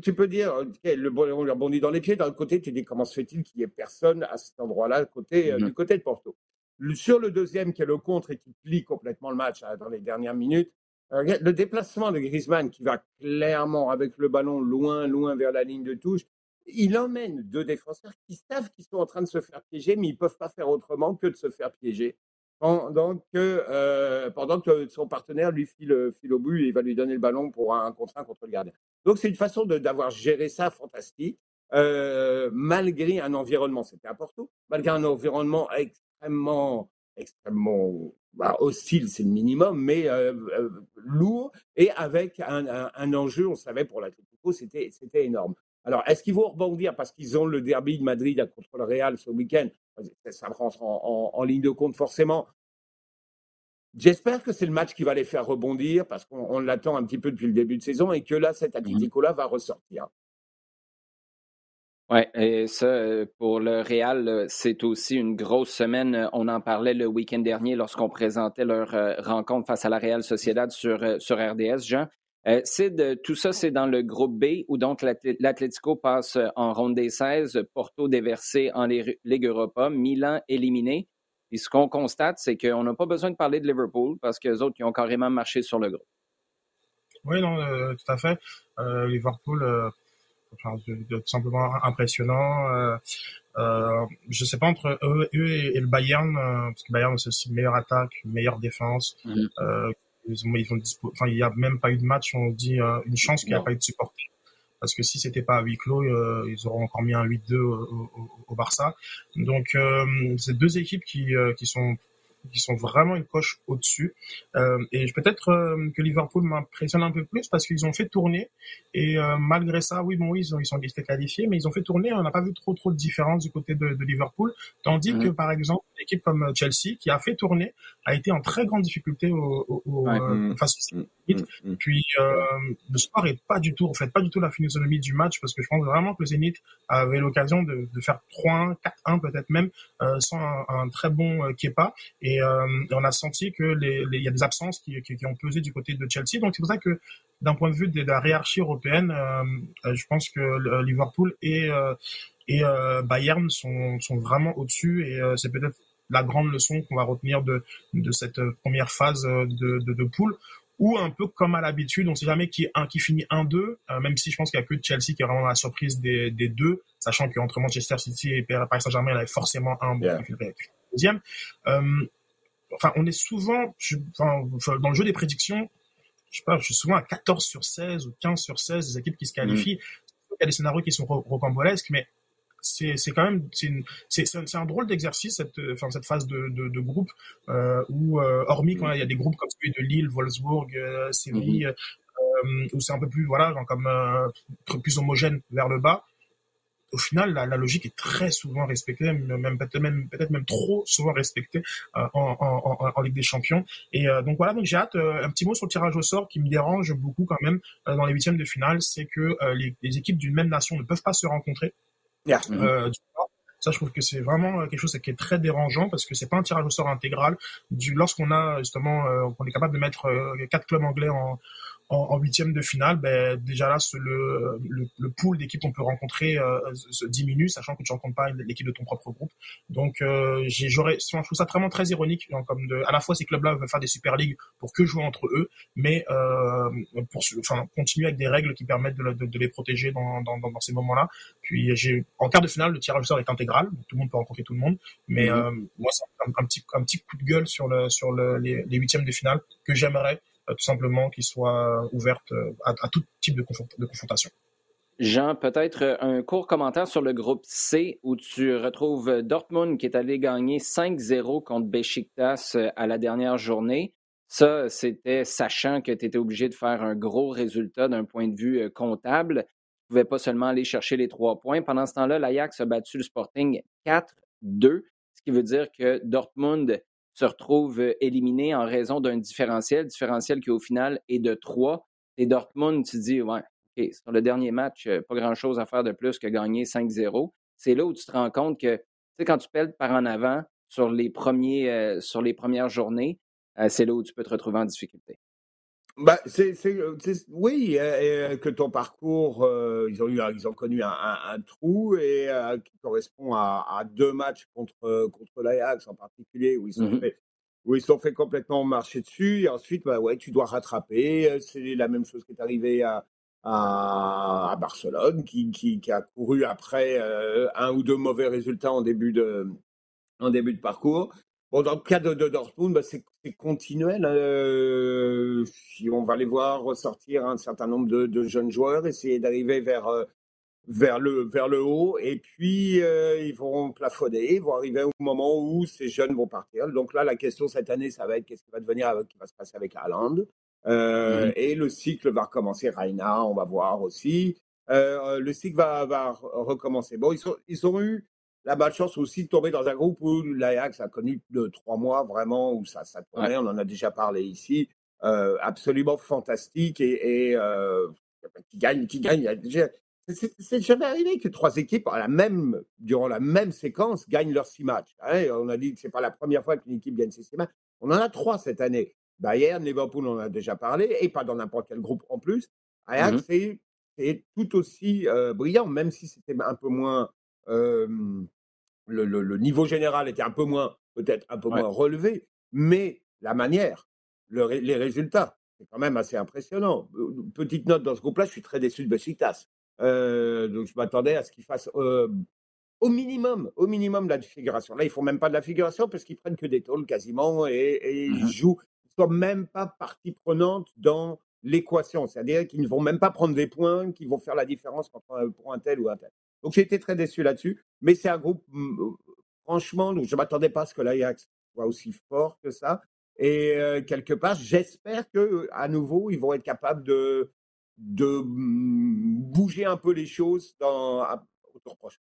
tu, peux dire le on lui rebondit dans les pieds. D'un côté, tu dis comment se fait-il qu'il n'y ait personne à cet endroit-là côté euh, mmh du côté de Porto? sur le deuxième qui est le contre et qui plie complètement le match hein, dans les dernières minutes, le déplacement de Griezmann qui va clairement avec le ballon loin, loin vers la ligne de touche, il emmène deux défenseurs qui savent qu'ils sont en train de se faire piéger, mais ils ne peuvent pas faire autrement que de se faire piéger. Pendant que, euh, pendant que son partenaire lui file, file, au but et va lui donner le ballon pour un, contre un contre le gardien. Donc c'est une façon d'avoir géré ça fantastique, euh, malgré un environnement, c'était important, malgré un environnement extrêmement, extrêmement bah, hostile, c'est le minimum, mais euh, euh, lourd et avec un, enjeu, on savait pour l'Atlético, c'était énorme. Alors, est-ce qu'ils vont rebondir parce qu'ils ont le derby de Madrid contre le Real ce week-end? Ça rentre en, en, ligne de compte forcément. J'espère que c'est le match qui va les faire rebondir parce qu'on l'attend un petit peu depuis le début de saison et que là, cet mmh Atlético-là va ressortir. Oui, et ça, euh, pour le Real, c'est aussi une grosse semaine. On en parlait le week-end dernier lorsqu'on présentait leur euh, rencontre face à la Real Sociedad sur, euh, sur RDS. Jean, Sid, tout ça, c'est dans le groupe B où donc l'Atlético passe en ronde des 16, Porto déversé en Ligue Europa, Milan éliminé. Et ce qu'on constate, c'est qu'on n'a pas besoin de parler de Liverpool parce qu'eux autres, ils ont carrément marché sur le groupe. Oui, non, tout à fait. Liverpool enfin, tout simplement impressionnant. Euh, euh, je sais pas entre eux, eux et, le Bayern, euh, parce que Bayern c'est aussi meilleure attaque, meilleure défense. Euh, ils ont, ils ont enfin, il y a même pas eu de match, on dit euh, une chance qu'il n'y a pas eu de support. Parce que si c'était pas à huis clos, ils auront encore mis un 8-2 au, au, au, Barça. Donc, c'est deux équipes qui, qui sont qui sont vraiment une coche au-dessus. Euh, et peut-être euh, que Liverpool m'impressionne un peu plus parce qu'ils ont fait tourner et euh, malgré ça, oui, bon, ils ont ils sont été qualifiés, mais ils ont fait tourner. On n'a pas vu trop trop de différence du côté de, de Liverpool, tandis que par exemple une équipe comme Chelsea qui a fait tourner a été en très grande difficulté au, au, mm. face au mm. Mm. Puis le sport est pas du tout, en fait, pas du tout la philosophie du match parce que je pense vraiment que le Zénith avait l'occasion de, de faire 3-1, 4-1 peut-être même sans un, un, très bon Kepa et euh, et, on a senti que les, il y a des absences qui, qui, ont pesé du côté de Chelsea. Donc c'est pour ça que d'un point de vue de la hiérarchie européenne, euh, euh, je pense que Liverpool et et Bayern sont, sont vraiment au-dessus et c'est peut-être la grande leçon qu'on va retenir de, de cette première phase de, de, de poule ou un peu comme à l'habitude, on sait jamais qui un qui finit 1-2, même si je pense qu'il y a que Chelsea qui est vraiment la surprise des, des deux, sachant qu'entre Manchester City et Paris Saint-Germain, il y avait forcément un bon deuxième. Euh, enfin, on est souvent, enfin, dans le jeu des prédictions, je sais pas, je suis souvent à 14 sur 16 ou 15 sur 16 des équipes qui se qualifient. Mm. Il y a des scénarios qui sont rocambolesques, mais c'est quand même c'est un, un drôle d'exercice cette enfin cette phase de de, de groupe euh, où euh, hormis quand il y a des groupes comme celui de Lille, Wolfsburg, euh, Séville mm-hmm. euh, où c'est un peu plus voilà genre comme euh, plus homogène vers le bas au final, la, la, logique est très souvent respectée, même peut-être même, peut même trop souvent respectée euh, en, en, en, Ligue des Champions. Et euh, donc voilà, donc j'ai hâte. Euh, un petit mot sur le tirage au sort qui me dérange beaucoup quand même dans les huitièmes de finale, c'est que les, les, équipes d'une même nation ne peuvent pas se rencontrer. Mm-hmm. Ça, je trouve que c'est vraiment quelque chose qui est très dérangeant parce que c'est pas un tirage au sort intégral. Du, lorsqu'on a justement, qu'on est capable de mettre quatre clubs anglais en, en huitième de finale, ben, déjà là, le, le, le pool d'équipes qu'on peut rencontrer euh, diminue, sachant que tu rencontres pas l'équipe de ton propre groupe. Donc, euh, j'aurais, je trouve ça vraiment très ironique, genre, comme de, à la fois ces clubs-là veulent faire des super ligues pour que jouer entre eux, mais euh, pour, enfin, continuer avec des règles qui permettent de, de, de les protéger dans, dans, dans, ces moments-là. Puis, j'ai, en quart de finale, le tirage au sort est intégral, tout le monde peut rencontrer tout le monde, mais mhm. euh, moi, c'est un, petit, un petit coup de gueule sur le, sur le, les, les huitièmes de finale que j'aimerais tout simplement qui soit ouverte euh, à, tout type de, confrontation. Jean, peut-être euh, un court commentaire sur le groupe C où tu retrouves Dortmund qui est allé gagner 5-0 contre Besiktas à la dernière journée. Ça, c'était sachant que tu étais obligé de faire un gros résultat d'un point de vue comptable. Tu ne pouvais pas seulement aller chercher les trois points. Pendant ce temps-là, l'Ajax a battu le Sporting 4-2, ce qui veut dire que Dortmund se retrouve euh, éliminé en raison d'un différentiel, différentiel qui au final est de 3. Et Dortmund, tu dis, ouais, OK, sur le dernier match, euh, pas grand-chose à faire de plus que gagner 5-0. C'est là où tu te rends compte que, tu sais, quand tu pèles par en avant sur les, euh, sur les premières journées, c'est là où tu peux te retrouver en difficulté. Bah, c'est, oui, que ton parcours, ils, ont eu, ils ont connu un, trou et qui correspond à, deux matchs contre, contre l'Ajax en particulier, où ils sont mmh fait où ils sont fait complètement marcher dessus. Et ensuite, bah ouais, tu dois rattraper. C'est la même chose qui est arrivé à, à, Barcelone, qui, qui, qui, a couru après un ou deux mauvais résultats en début de, en début de parcours. Bon, dans le cas de, Dortmund, bah, c'est continuel. Euh, on va les voir ressortir un certain nombre de, jeunes joueurs, essayer d'arriver vers, euh, vers, le, vers le haut, et puis euh, ils vont plafonner, ils vont arriver au moment où ces jeunes vont partir. Donc là, la question cette année, ça va être qu'est-ce qui va devenir, qui va se passer avec Haaland. Euh, Et le cycle va recommencer. Raina, on va voir aussi. le cycle va, va recommencer. Bon, ils, sont, ils ont eu la malchance aussi de tomber dans un groupe où l'Ajax a connu deux, trois mois vraiment où ça, ça tournait. On en a déjà parlé ici. Euh, absolument fantastique et, et euh, qui gagne, qui gagne. C'est jamais arrivé que trois équipes, à la même, durant la même séquence, gagnent leurs six matchs. Hein, on a dit que c'est pas la première fois qu'une équipe gagne ses six matchs. On en a trois cette année. Bayern, Liverpool, on en a déjà parlé, et pas dans n'importe quel groupe en plus. Ajax, mmh c'est tout aussi euh, brillant, même si c'était un peu moins le, niveau général était un peu moins, peut-être un peu moins relevé, mais la manière, les résultats, c'est quand même assez impressionnant. Petite note dans ce groupe-là, je suis très déçu de Besiktas. Euh, donc je m'attendais à ce qu'ils fassent au minimum, au minimum de la figuration. Là, ils font même pas de la figuration parce qu'ils prennent que des tôles quasiment et, ils mmh jouent, ils sont même pas partie prenante dans l'équation. C'est-à-dire qu'ils ne vont même pas prendre des points qui vont faire la différence entre, pour un tel ou un tel. Donc j'ai été très déçu là-dessus. Mais c'est un groupe, mmh, franchement, donc je ne m'attendais pas à ce que l'Ajax soit aussi fort que ça. Et quelque part, j'espère que à nouveau, ils vont être capables de, de mm, bouger un peu les choses dans, au tour prochain.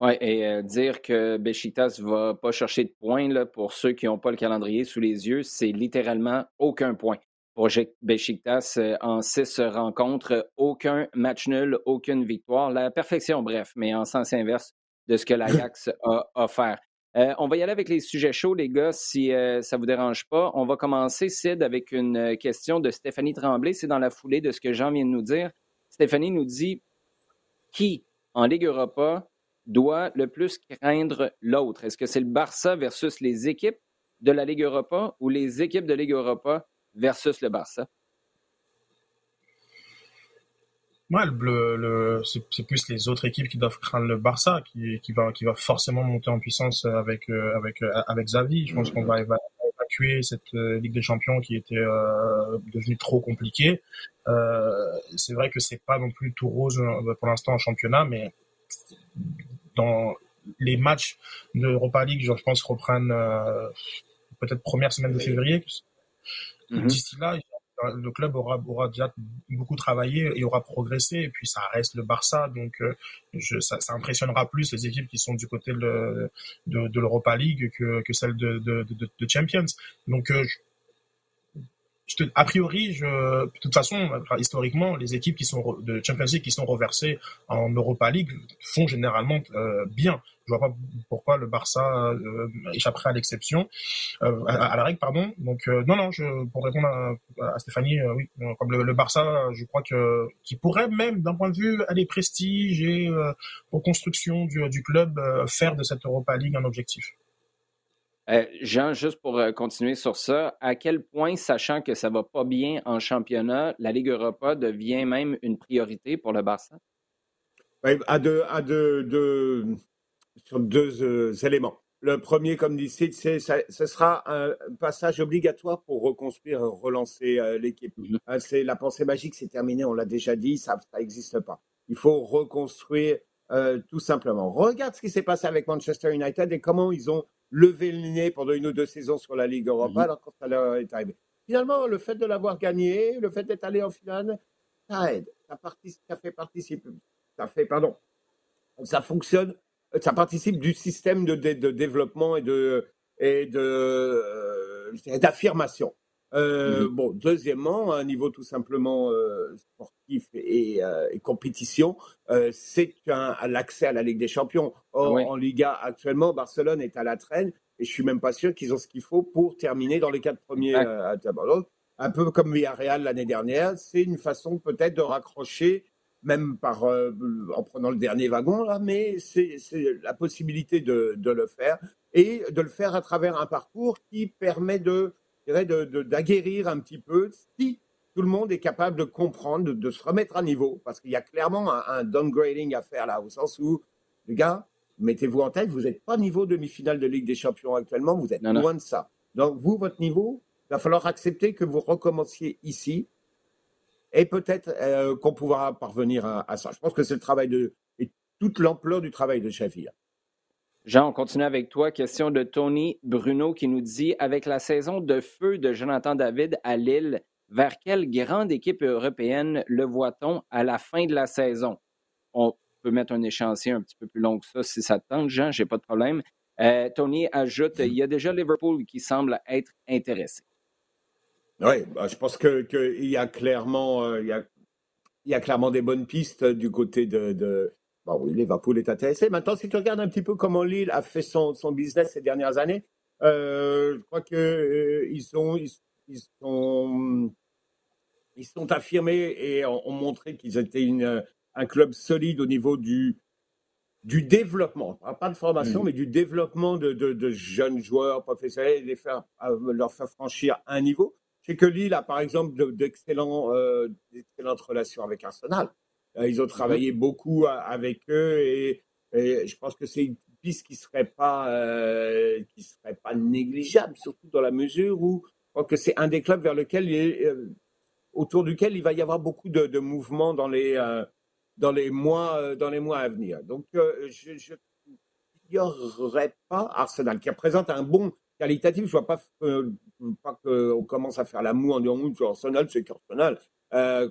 Oui, et dire que Besiktas ne va pas chercher de points, là, pour ceux qui n'ont pas le calendrier sous les yeux, c'est littéralement aucun point. Pour Besiktas, en six rencontres, aucun match nul, aucune victoire. La perfection, bref, mais en sens inverse de ce que l'Ajax a offert. Euh, on va y aller avec les sujets chauds, les gars, si euh, ça ne vous dérange pas. On va commencer, Sid, avec une euh, question de Stéphanie Tremblay. C'est dans la foulée de ce que Jean vient de nous dire. Stéphanie nous dit qui, en Ligue Europa, doit le plus craindre l'autre? Est-ce que c'est le Barça versus les équipes de la Ligue Europa ou les équipes de Ligue Europa versus le Barça? Ouais, le, c'est plus les autres équipes qui doivent craindre le Barça, qui, qui, va, qui va forcément monter en puissance avec, euh, avec, euh, avec Xavi. Je pense qu'on va évacuer cette euh, Ligue des Champions qui était devenue trop compliquée. c'est vrai que c'est pas non plus tout rose pour l'instant en championnat, mais dans les matchs de Europa League, je pense, reprennent peut-être première semaine de février. Mm-hmm. D'ici là, le club aura, aura déjà beaucoup travaillé et aura progressé. Et puis ça reste le Barça, donc euh, je, ça, ça, impressionnera plus les équipes qui sont du côté de, de, de l'Europa League que, que celles de, de, de, Champions. Donc euh, a priori, je, de toute façon, historiquement, les équipes qui sont de Champions League qui sont reversées en Europa League font généralement euh, bien. Je vois pas pourquoi le Barça euh, échapperait à l'exception, euh, à, la règle, pardon. Donc non, non, je, pour répondre à, Stéphanie, oui, comme le, Barça, je crois que qui pourrait même, d'un point de vue aller prestige et pour construction du, du club, faire de cette Europa League un objectif. Euh, Jean, juste pour euh, continuer sur ça, à quel point, sachant que ça ne va pas bien en championnat, la Ligue Europa devient même une priorité pour le Barça? à deux, à deux, sur deux euh, éléments. Le premier, comme dit Sid, c'est ce sera un passage obligatoire pour reconstruire, relancer l'équipe. Mm-hmm. c'est la pensée magique, c'est terminé, on l'a déjà dit, ça n'existe pas. Il faut reconstruire tout simplement. Regarde ce qui s'est passé avec Manchester United et comment ils ont lever le nez pendant une ou deux saisons sur la Ligue Europa mhm. alors quand ça leur est arrivé. Finalement, le fait de l'avoir gagné, le fait d'être allé en finale, ça aide, ça, participe, ça fait participer, ça fait, pardon, ça fonctionne, ça participe du système de, de, développement et de et de euh, d'affirmation. Euh, mhm. Bon, deuxièmement, un niveau tout simplement euh, sportif et, euh, et compétition, euh, c'est l'accès à la Ligue des Champions. Or, en Liga actuellement, Barcelone est à la traîne et je suis même pas sûr qu'ils ont ce qu'il faut pour terminer dans les quatre premiers à Un peu comme Villarreal l'année dernière, c'est une façon peut-être de raccrocher, même par en prenant le dernier wagon là, mais c'est la possibilité de, de le faire et de le faire à travers un parcours qui permet de d'aguerrir un petit peu si tout le monde est capable de comprendre, de, se remettre à niveau, parce qu'il y a clairement un, downgrading à faire là, au sens où, les gars, mettez-vous en tête, vous n'êtes pas niveau demi-finale de Ligue des Champions actuellement, vous êtes loin de ça. Donc, vous, votre niveau, il va falloir accepter que vous recommenciez ici, et peut-être euh, qu'on pourra parvenir à, ça. Je pense que c'est le travail de, et toute l'ampleur du travail de Sheffield. Jean, on continue avec toi. Question de Tony Bruno qui nous dit Avec la saison de feu de Jonathan David à Lille, vers quelle grande équipe européenne le voit-on à la fin de la saison? On peut mettre un échéancier un petit peu plus long que ça si ça te tente, Jean, j'ai pas de problème. Euh, Tony ajoute il y a déjà Liverpool qui semble être intéressé. Oui, bah, je pense qu'il y a clairement euh, y a, clairement des bonnes pistes du côté de, Oui, Liverpool est intéressé. Maintenant, si tu regardes un petit peu comment Lille a fait son, son business ces dernières années, euh, je crois qu'ils euh, ils sont, ils, sont, ils sont affirmés et ont, montré qu'ils étaient une, un club solide au niveau du, du développement, pas de formation, mm. mais du développement de, de, de, jeunes joueurs professionnels et les faire, euh, leur faire franchir un niveau. Je sais que Lille a, par exemple, d'excellentes euh, relations avec Arsenal. Euh, ils ont mhm. travaillé beaucoup avec eux et, je pense que c'est une piste qui serait pas euh, qui serait pas négligeable, surtout dans la mesure où je crois que c'est un des clubs vers lequel euh, autour duquel il va y avoir beaucoup de, de mouvements dans les dans les mois dans les mois à venir. Donc je, je pas Arsenal qui représente un bon qualitatif. Je vois pas, pas qu'on commence à faire la moue en disant Arsenal, c'est qu'Arsenal.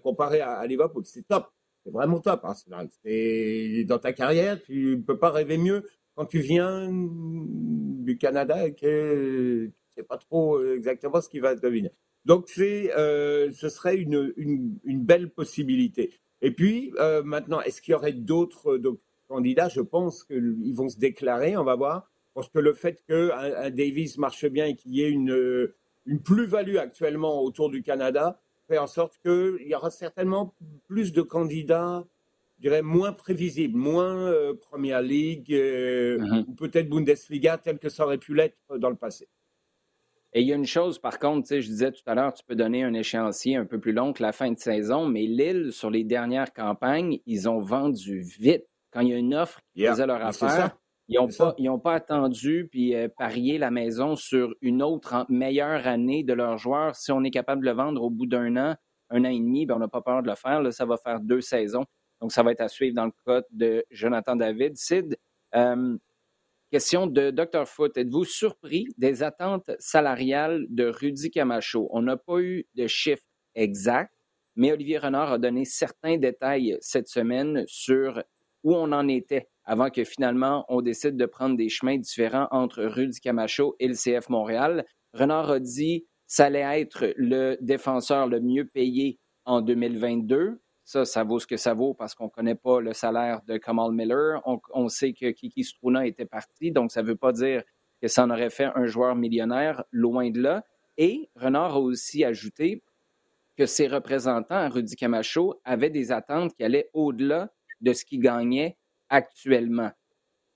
comparé à, Liverpool, c'est top. C'est vraiment top, Arsenal. C'est dans ta carrière, tu ne peux pas rêver mieux quand tu viens du Canada et que tu sais pas trop exactement ce qui va devenir. Donc c'est, ce serait une, une, belle possibilité. Et puis maintenant, est-ce qu'il y aurait d'autres candidats? Je pense qu'ils vont se déclarer. On va voir. Parce que le fait que un, Davis marche bien et qu'il y ait une, une plus-value actuellement autour du Canada fait en sorte qu'il y aura certainement plus de candidats, je dirais, moins prévisibles, moins euh, Première Ligue euh, mm-hmm. ou peut-être Bundesliga tel que ça aurait pu l'être dans le passé. Et il y a une chose, par contre, je disais tout à l'heure, tu peux donner un échéancier un peu plus long que la fin de saison, mais Lille, sur les dernières campagnes, ils ont vendu vite. Quand il y a une offre qui faisait leur affaire, ils n'ont pas, pas attendu puis euh, parié la maison sur une autre meilleure année de leurs joueurs. Si on est capable de le vendre au bout d'un an, un an et demi, ben on n'a pas peur de le faire. Là, ça va faire deux saisons. Donc, ça va être à suivre dans le cas de Jonathan David. Sid, euh, question de Dr. Foot. Êtes-vous surpris des attentes salariales de Rudy Camacho? On n'a pas eu de chiffres exacts, mais Olivier Renard a donné certains détails cette semaine sur où on en était avant que finalement on décide de prendre des chemins différents entre Rudy Camacho et le CF Montréal. Renard a dit ça allait être le défenseur le mieux payé en 2022. Ça, ça vaut ce que ça vaut parce qu'on ne connaît pas le salaire de Kamal Miller. On, sait que Kiki Struna était parti, donc ça ne veut pas dire que ça en aurait fait un joueur millionnaire, loin de là. Et Renard a aussi ajouté que ses représentants, Rudy Camacho, avaient des attentes qui allaient au-delà de ce qu'il gagnait actuellement.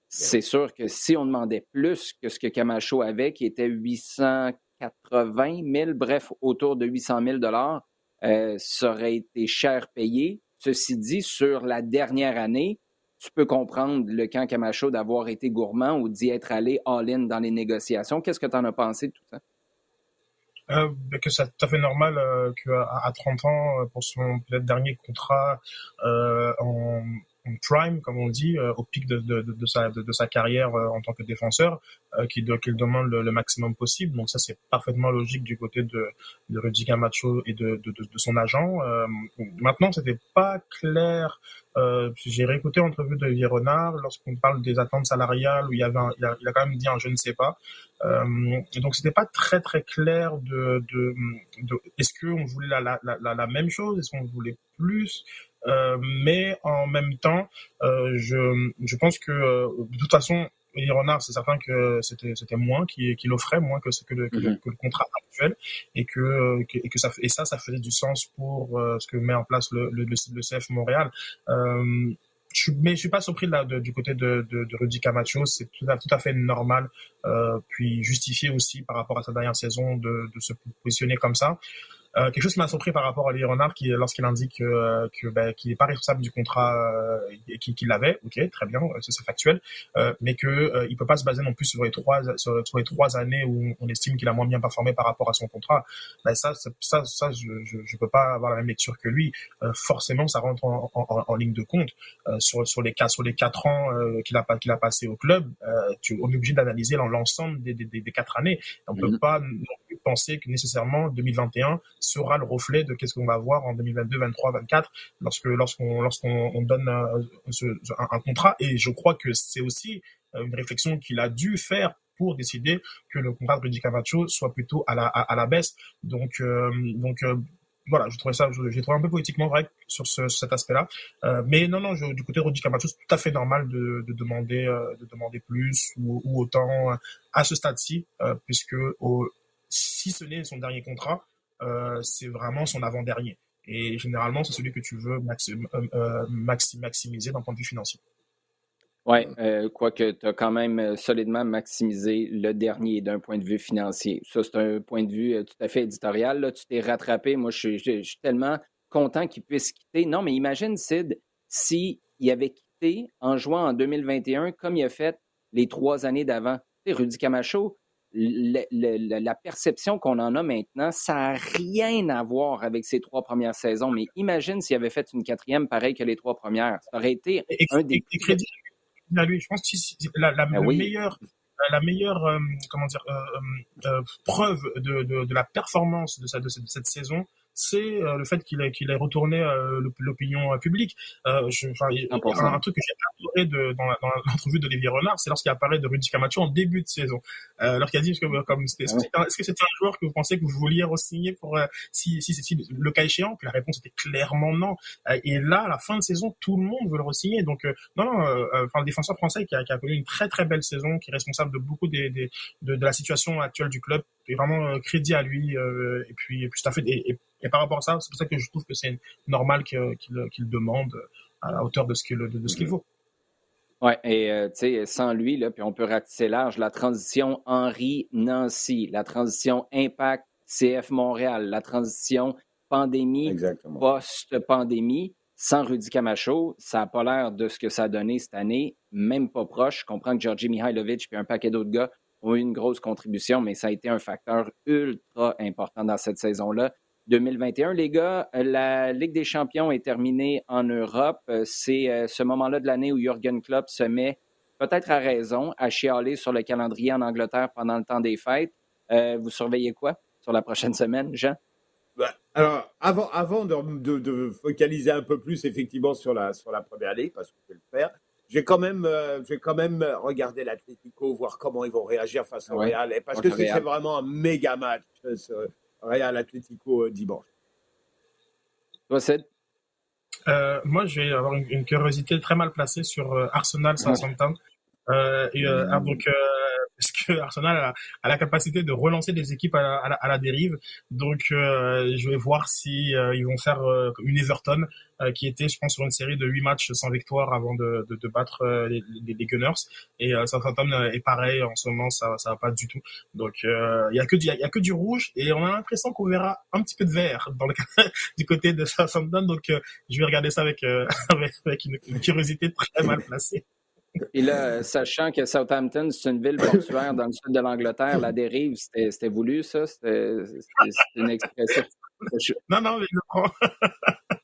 C'est sûr que si on demandait plus que ce que Camacho avait, qui était 880 000, bref, autour de 800 000 dollars, euh, ça aurait été cher payé. Ceci dit, sur la dernière année, tu peux comprendre le camp Camacho d'avoir été gourmand ou d'y être allé all-in dans les négociations. Qu'est-ce que tu en as pensé de tout ça? Euh, ben, que c'est tout à fait normal euh, qu'à à 30 ans, pour son peut-être dernier contrat euh, en, en prime, comme on dit, euh, au pic de, de, de, sa, de, sa carrière euh, en tant que défenseur, euh, qu'il demande le, maximum possible. Donc ça, c'est parfaitement logique du côté de, de Rudy Camacho et de, de, de, son agent. Euh, maintenant, c'était pas clair. J'ai réécouté l'entrevue de Vier Renard lorsqu'on parle des attentes salariales où il, y avait a, il, a, quand même dit un je ne sais pas. et donc c'était pas très très clair de, de, de est-ce qu'on voulait la, la, la, la même chose, est-ce qu'on voulait plus? euh, mais en même temps, euh, je, je pense que euh, de toute façon, Elie Renard, c'est certain que c'était c'était moins qu'il qu offrait moins que que le, que, le, mhm. que le contrat actuel et que, et que ça et ça ça faisait du sens pour ce que met en place le le, le CF Montréal. Euh, je, mais je suis pas surpris là de, du côté de, de, de Rudy Camacho, c'est tout à, tout à fait normal, euh, puis justifié aussi par rapport à sa dernière saison de, de se positionner comme ça. Euh, quelque chose qui m'a surpris par rapport à Lee Renard, qui lorsqu'il indique euh, que bah, qu'il n'est pas responsable du contrat euh, et qu'il l'avait, ok, très bien, c'est factuel, mais que il peut pas se baser non plus sur les trois sur, les trois années où on estime qu'il a moins bien performé par rapport à son contrat. Bah, ça, ça, ça, je, je, je, peux pas avoir la même lecture que lui. forcément, ça rentre en, en, en, ligne de compte sur sur les cas sur les quatre ans qu'il a qu'il a passé au club. tu, on est obligé d'analyser l'ensemble des, des, des, quatre années. On peut mhm. pas penser que nécessairement 2021 sera le reflet de qu'est-ce qu'on va voir en 2022, 23, 24 lorsque lorsqu'on lorsqu'on donne euh, un, contrat. Et je crois que c'est aussi euh, une réflexion qu'il a dû faire pour décider que le contrat de Rudy Camacho soit plutôt à la, à, la baisse. Donc, euh, donc voilà, je trouvais ça, j'ai trouvé un peu politiquement vrai sur, ce, cet aspect-là. mais non, non, du côté de Rudy Camacho, c'est tout à fait normal de, de demander, de demander plus ou, autant à ce stade-ci, puisque si ce n'est son dernier contrat, c'est vraiment son avant-dernier. Et généralement, c'est celui que tu veux euh, euh, maximiser d'un point de vue financier. Oui, quoique tu as quand même solidement maximisé le dernier d'un point de vue financier. Ça, c'est un point de vue tout à fait éditorial. Là, tu t'es rattrapé. Moi, je suis, tellement content qu'il puisse quitter. Non, mais imagine, Sid, s'il avait quitté en jouant en 2021 comme il a fait les trois années d'avant. Rudy Camacho, la perception qu'on en a maintenant, ça n'a rien à voir avec ces trois premières saisons. Mais imagine s'il avait fait une quatrième pareille que les trois premières. Ça aurait été un des. crédits à lui. Je pense que la, la, ben la, meilleure comment dire preuve de, de, de, la performance de, de cette saison, c'est euh, le fait qu'il ait, qu'il ait retourné euh, l'opinion publique. Euh, je, un, truc que j'ai adoré de, dans, l'entrevue d'Olivier Renard, c'est lorsqu'il apparaît de Rudy Camacho en début de saison. Euh, lorsqu'il a dit, que, comme, est-ce que c'était un joueur que vous pensez que vous vouliez re-signer pour, si, si, si, le cas échéant, que la réponse était clairement non. et là, à la fin de saison, tout le monde veut le re-signer. Donc, non, non, enfin, le défenseur français qui a, qui a connu une très très belle saison, qui est responsable de beaucoup des, des de, de, la situation actuelle du club, et vraiment crédit à lui. et puis, et puis, tout à fait. et et par rapport à ça, c'est pour ça que je trouve que c'est normal qu'il demande à la hauteur de ce qu'il de, ce qu'il vaut. Oui, et euh, tu sais, sans lui, là, puis on peut ratisser large, la transition Henri-Nancy, la transition Impact CF Montréal, la transition pandémie post-pandémie, sans Rudy Camacho, ça n'a pas l'air de ce que ça a donné cette année, même pas proche. Je comprends que Georgi Mihailovic et un paquet d'autres gars ont eu une grosse contribution, mais ça a été un facteur ultra important dans cette saison-là. 2021. Les gars, la Ligue des champions est terminée en Europe. C'est euh, ce moment-là de l'année où Jürgen Klopp se met, peut-être à raison, à chialer sur le calendrier en Angleterre pendant le temps des fêtes. Euh, vous surveillez quoi sur la prochaine semaine, Jean? Ben, alors, avant, avant de, focaliser un peu plus effectivement sur la, sur la première ligue, parce que je vais le faire, j'ai quand même, euh, quand même regardé l'Atlético, voir comment ils vont réagir face au Real, parce que c'est vraiment un méga match. Real Atlético euh, dimanche. euh, Moi, je vais avoir une, curiosité très mal placée sur euh, Arsenal Southampton. Euh, et, euh, donc, Arsenal a, la capacité de relancer des équipes à la, dérive. Donc, euh, je vais voir si euh, ils vont faire euh, une Everton qui était, je pense, sur une série de huit matchs sans victoire avant de, de, de battre les, les, Gunners. Et Southampton est pareil en ce moment, ça, ça va pas du tout. Donc, il y a que du, y a que du rouge et on a l'impression qu'on verra un petit peu de vert dans le du côté de Southampton. Donc, je vais regarder ça avec avec, avec une curiosité très mal placée. Et là, sachant que Southampton, c'est une ville portuaire dans le sud de l'Angleterre, la dérive, c'était voulu, ça? C'était une expression. Non, non, mais non.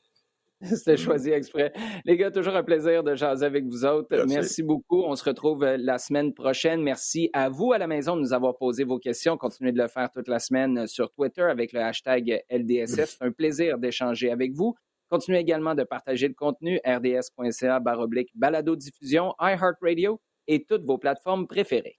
C'était choisi exprès. Les gars, toujours un plaisir de jaser avec vous autres. Merci. beaucoup. On se retrouve euh, la semaine prochaine. Merci à vous à la maison de nous avoir posé vos questions. Continuez de le faire toute la semaine sur Twitter avec le hashtag LDSF. C'est un plaisir d'échanger avec vous. Continuez également de partager le contenu rds.ca balado diffusion, iHeartRadio et toutes vos plateformes préférées.